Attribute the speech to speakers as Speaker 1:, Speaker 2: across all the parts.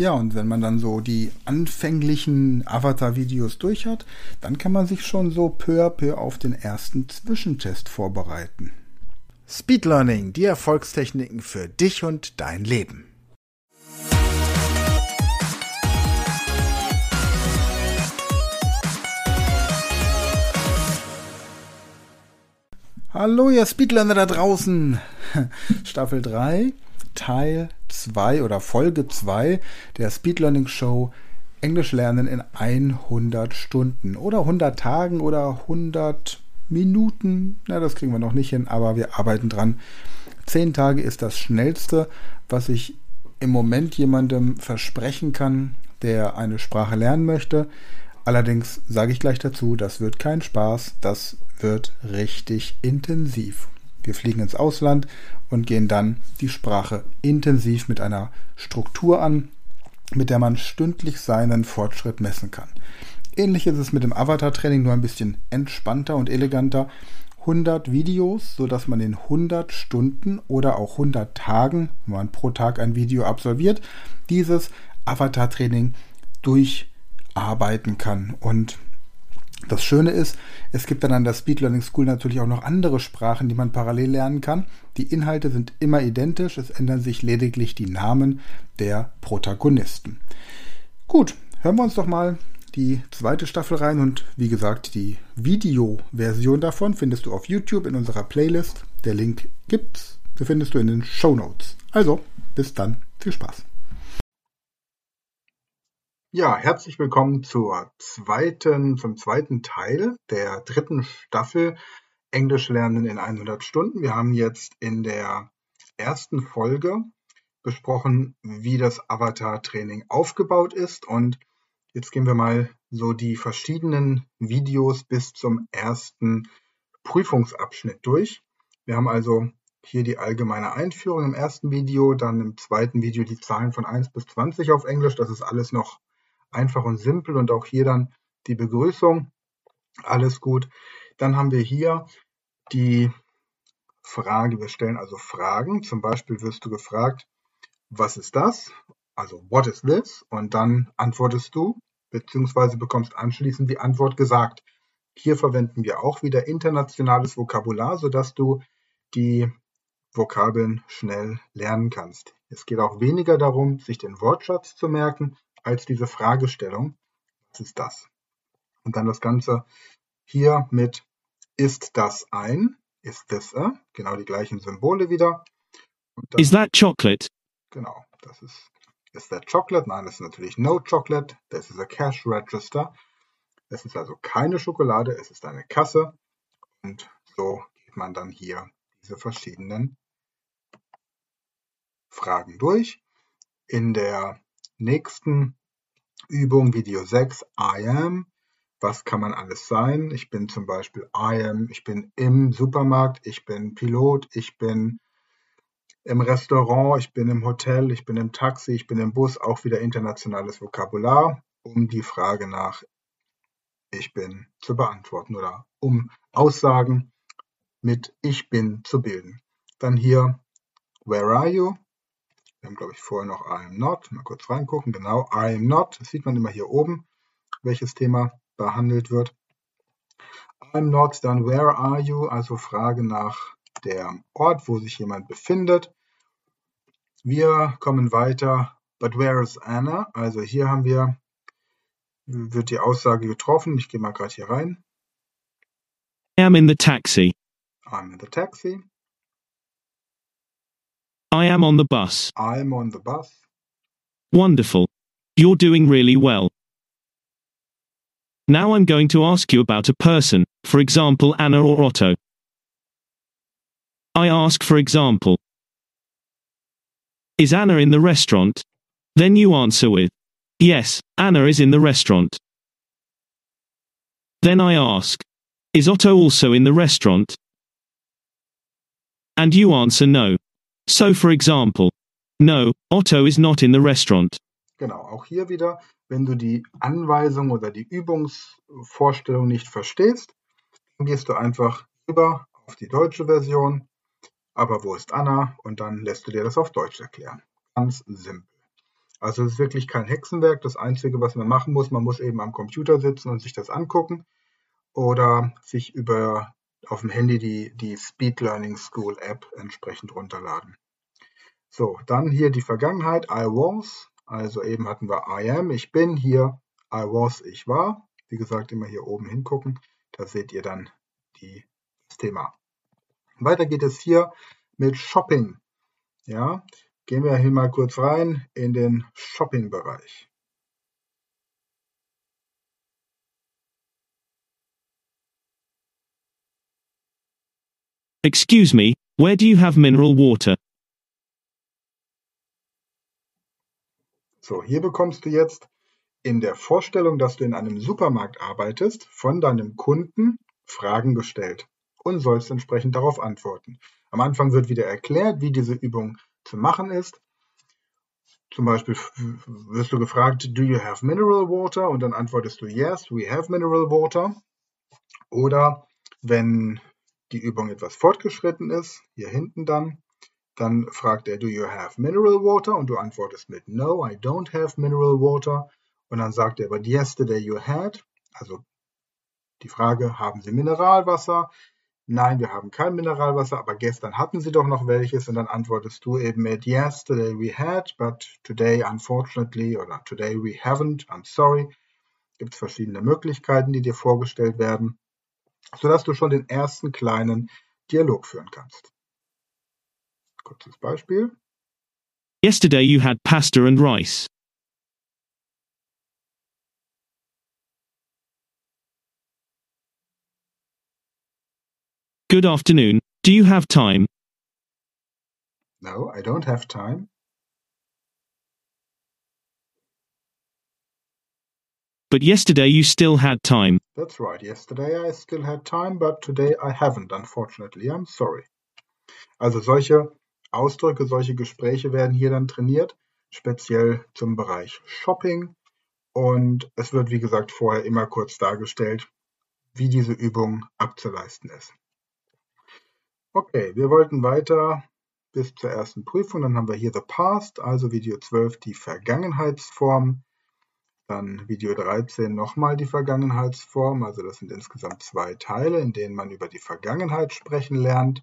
Speaker 1: Ja, und wenn man dann so die anfänglichen Avatar-Videos durch hat, dann kann man sich schon so peu à peu auf den ersten Zwischentest vorbereiten. Speed Learning, die Erfolgstechniken für dich und dein Leben. Hallo, ihr Speedlearner da draußen. Staffel 3 Teil 2 oder Folge 2 der Speed Learning Show Englisch lernen in 100 Stunden oder 100 Tagen oder 100 Minuten. Na, das kriegen wir noch nicht hin, aber wir arbeiten dran. 10 Tage ist das schnellste, was ich im Moment jemandem versprechen kann, der eine Sprache lernen möchte. Allerdings sage ich gleich dazu, das wird kein Spaß, das wird richtig intensiv. Wir fliegen ins Ausland und gehen dann die Sprache intensiv mit einer Struktur an, mit der man stündlich seinen Fortschritt messen kann. Ähnlich ist es mit dem Avatar-Training, nur ein bisschen entspannter und eleganter. 100 Videos, sodass man in 100 Stunden oder auch 100 Tagen, wenn man pro Tag ein Video absolviert, dieses Avatar-Training durcharbeiten kann. Und das Schöne ist, es gibt dann an der Speed Learning School natürlich auch noch andere Sprachen, die man parallel lernen kann. Die Inhalte sind immer identisch, es ändern sich lediglich die Namen der Protagonisten. Gut, hören wir uns doch mal die zweite Staffel rein und wie gesagt, die Videoversion davon findest du auf YouTube in unserer Playlist. Der Link gibt's, den findest du in den Show Notes. Also, bis dann, viel Spaß. Ja, herzlich willkommen zur zweiten, zum zweiten Teil der dritten Staffel Englisch lernen in 100 Stunden. Wir haben jetzt in der ersten Folge besprochen, wie das Avatar-Training aufgebaut ist und jetzt gehen wir mal so die verschiedenen Videos bis zum ersten Prüfungsabschnitt durch. Wir haben also hier die allgemeine Einführung im ersten Video, dann im zweiten Video die Zahlen von 1 bis 20 auf Englisch. Das ist alles noch einfach und simpel und auch hier dann die Begrüßung. Alles gut. Dann haben wir hier die Frage. Wir stellen also Fragen. Zum Beispiel wirst du gefragt, was ist das? Also, what is this? Und dann antwortest du, beziehungsweise bekommst anschließend die Antwort gesagt. Hier verwenden wir auch wieder internationales Vokabular, sodass du die Vokabeln schnell lernen kannst. Es geht auch weniger darum, sich den Wortschatz zu merken, als diese Fragestellung, was ist das? Und dann das Ganze hier mit ist das ein, ist this a, genau die gleichen Symbole wieder.
Speaker 2: Is that chocolate?
Speaker 1: Genau, das ist is that chocolate? Nein, das ist natürlich no chocolate. Das ist a cash register. Es ist also keine Schokolade, es ist eine Kasse. Und so geht man dann hier diese verschiedenen Fragen durch. In der nächsten Übung Video 6 I am. Was kann man alles sein? Ich bin zum Beispiel I am, ich bin im Supermarkt, ich bin Pilot, ich bin im Restaurant, ich bin im Hotel, ich bin im Taxi, ich bin im Bus, auch wieder internationales Vokabular, um die Frage nach ich bin zu beantworten oder um Aussagen mit ich bin zu bilden. Dann hier Where are you? Wir haben, glaube ich, vorher noch I am not. Mal kurz reingucken. Genau, I am not. Das sieht man immer hier oben, welches Thema behandelt wird. I'm not, dann where are you? Also Frage nach der Ort, wo sich jemand befindet. Wir kommen weiter. But where is Anna? Also hier haben wir, wird die Aussage getroffen. Ich gehe mal gerade hier rein.
Speaker 2: I am in the taxi.
Speaker 1: I'm in the taxi.
Speaker 2: I am on the bus.
Speaker 1: I'm on the bus.
Speaker 2: Wonderful. You're doing really well. Now I'm going to ask you about a person, for example Anna or Otto. I ask for example. Is Anna in the restaurant? Then you answer with, Yes, Anna is in the restaurant. Then I ask, Is Otto also in the restaurant? And you answer no. So for example, No, Otto is not in the restaurant.
Speaker 1: Genau, auch hier wieder, wenn du die Anweisung oder die Übungsvorstellung nicht verstehst, dann gehst du einfach über auf die deutsche Version. Aber wo ist Anna? Und dann lässt du dir das auf Deutsch erklären. Ganz simpel. Also es ist wirklich kein Hexenwerk. Das Einzige, was man machen muss, man muss eben am Computer sitzen und sich das angucken oder sich über auf dem Handy die, die Speed Learning School App entsprechend runterladen. So, dann hier die Vergangenheit, I was, also eben hatten wir I am, ich bin, hier I was, ich war. Wie gesagt, immer hier oben hingucken, da seht ihr dann die, das Thema. Weiter geht es hier mit Shopping. Ja, gehen wir hier mal kurz rein in den Shopping-Bereich.
Speaker 2: Excuse me, where do you have mineral water?
Speaker 1: So, hier bekommst du jetzt in der Vorstellung, dass du in einem Supermarkt arbeitest, von deinem Kunden Fragen gestellt und sollst entsprechend darauf antworten. Am Anfang wird wieder erklärt, wie diese Übung zu machen ist. Zum Beispiel wirst du gefragt, do you have mineral water? Und dann antwortest du, yes, we have mineral water. Oder wenn die Übung etwas fortgeschritten ist, hier hinten dann, dann fragt er, do you have mineral water? Und du antwortest mit, no, I don't have mineral water. Und dann sagt er, but yesterday you had, also die Frage, haben Sie Mineralwasser? Nein, wir haben kein Mineralwasser, aber gestern hatten Sie doch noch welches. Und dann antwortest du eben mit Yesterday we had, but today unfortunately oder today we haven't, I'm sorry. Gibt es verschiedene Möglichkeiten, die dir vorgestellt werden, sodass du schon den ersten kleinen Dialog führen kannst. Kurzes Beispiel.
Speaker 2: Yesterday you had pasta and rice. Good afternoon. Do you have time?
Speaker 1: No, I don't have time.
Speaker 2: But yesterday you still had time.
Speaker 1: That's right. Yesterday I still had time, but today I haven't, unfortunately. I'm sorry. Also solche Ausdrücke, solche Gespräche werden hier dann trainiert, speziell zum Bereich Shopping. Und es wird, wie gesagt, vorher immer kurz dargestellt, wie diese Übung abzuleisten ist. Okay, wir wollten weiter bis zur ersten Prüfung. Dann haben wir hier The Past, also Video 12 die Vergangenheitsform. Dann Video 13 nochmal die Vergangenheitsform. Also das sind insgesamt zwei Teile, in denen man über die Vergangenheit sprechen lernt.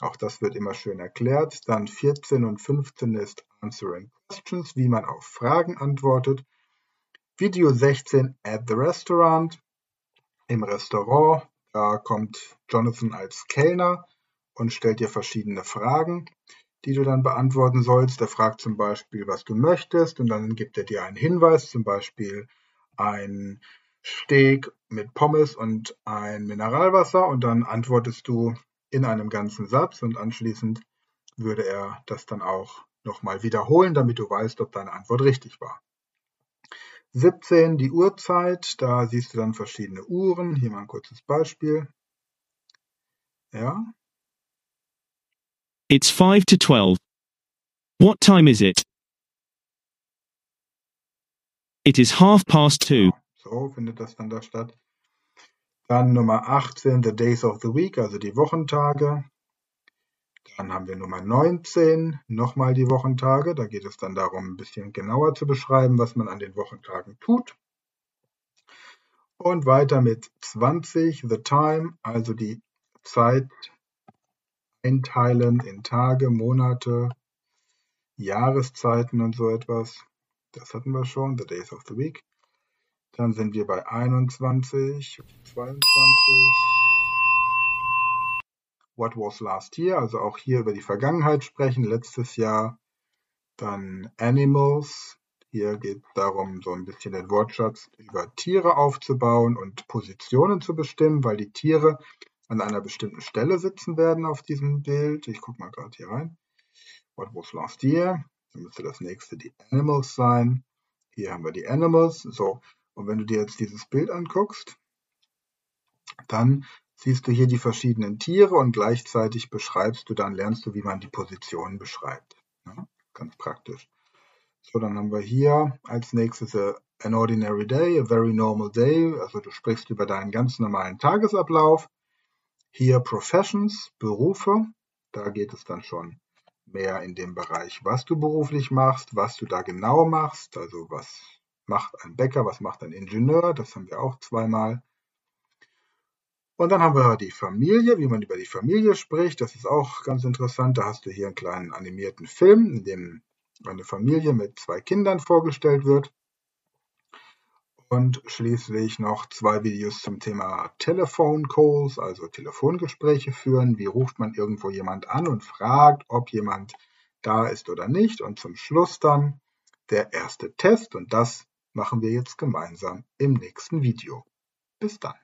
Speaker 1: Auch das wird immer schön erklärt. Dann 14 und 15 ist Answering Questions, wie man auf Fragen antwortet. Video 16 At the Restaurant. Im Restaurant, da kommt Jonathan als Kellner und stellt dir verschiedene Fragen, die du dann beantworten sollst. Er fragt zum Beispiel, was du möchtest und dann gibt er dir einen Hinweis, zum Beispiel ein Steak mit Pommes und ein Mineralwasser und dann antwortest du in einem ganzen Satz und anschließend würde er das dann auch nochmal wiederholen, damit du weißt, ob deine Antwort richtig war. 17, die Uhrzeit, da siehst du dann verschiedene Uhren. Hier mal ein kurzes Beispiel. Ja,
Speaker 2: It's 5 to 12. What time is it? It is half past two.
Speaker 1: So findet das dann da statt. Dann Nummer 18, the days of the week, also die Wochentage. Dann haben wir Nummer 19, nochmal die Wochentage. Da geht es dann darum, ein bisschen genauer zu beschreiben, was man an den Wochentagen tut. Und weiter mit 20, the time, also die Zeit einteilen in Tage, Monate, Jahreszeiten und so etwas. Das hatten wir schon, the days of the week. Dann sind wir bei 21, 22. What was last year? Also auch hier über die Vergangenheit sprechen, letztes Jahr. Dann Animals. Hier geht es darum, so ein bisschen den Wortschatz über Tiere aufzubauen und Positionen zu bestimmen, weil die Tiere an einer bestimmten Stelle sitzen werden auf diesem Bild. Ich gucke mal gerade hier rein. What was last year? Dann müsste das nächste die Animals sein. Hier haben wir die Animals. So, und wenn du dir jetzt dieses Bild anguckst, dann siehst du hier die verschiedenen Tiere und gleichzeitig beschreibst du dann, lernst du, wie man die Positionen beschreibt. Ja, ganz praktisch. So, dann haben wir hier als nächstes an ordinary day, a very normal day. Also du sprichst über deinen ganz normalen Tagesablauf. Hier Professions, Berufe. Da geht es dann schon mehr in dem Bereich, was du beruflich machst, was du da genau machst. Also was macht ein Bäcker, was macht ein Ingenieur. Das haben wir auch zweimal. Und dann haben wir die Familie, wie man über die Familie spricht. Das ist auch ganz interessant. Da hast du hier einen kleinen animierten Film, in dem eine Familie mit zwei Kindern vorgestellt wird. Und schließlich noch zwei Videos zum Thema Telephone Calls, also Telefongespräche führen. Wie ruft man irgendwo jemand an und fragt, ob jemand da ist oder nicht. Und zum Schluss dann der erste Test. Und das machen wir jetzt gemeinsam im nächsten Video. Bis dann.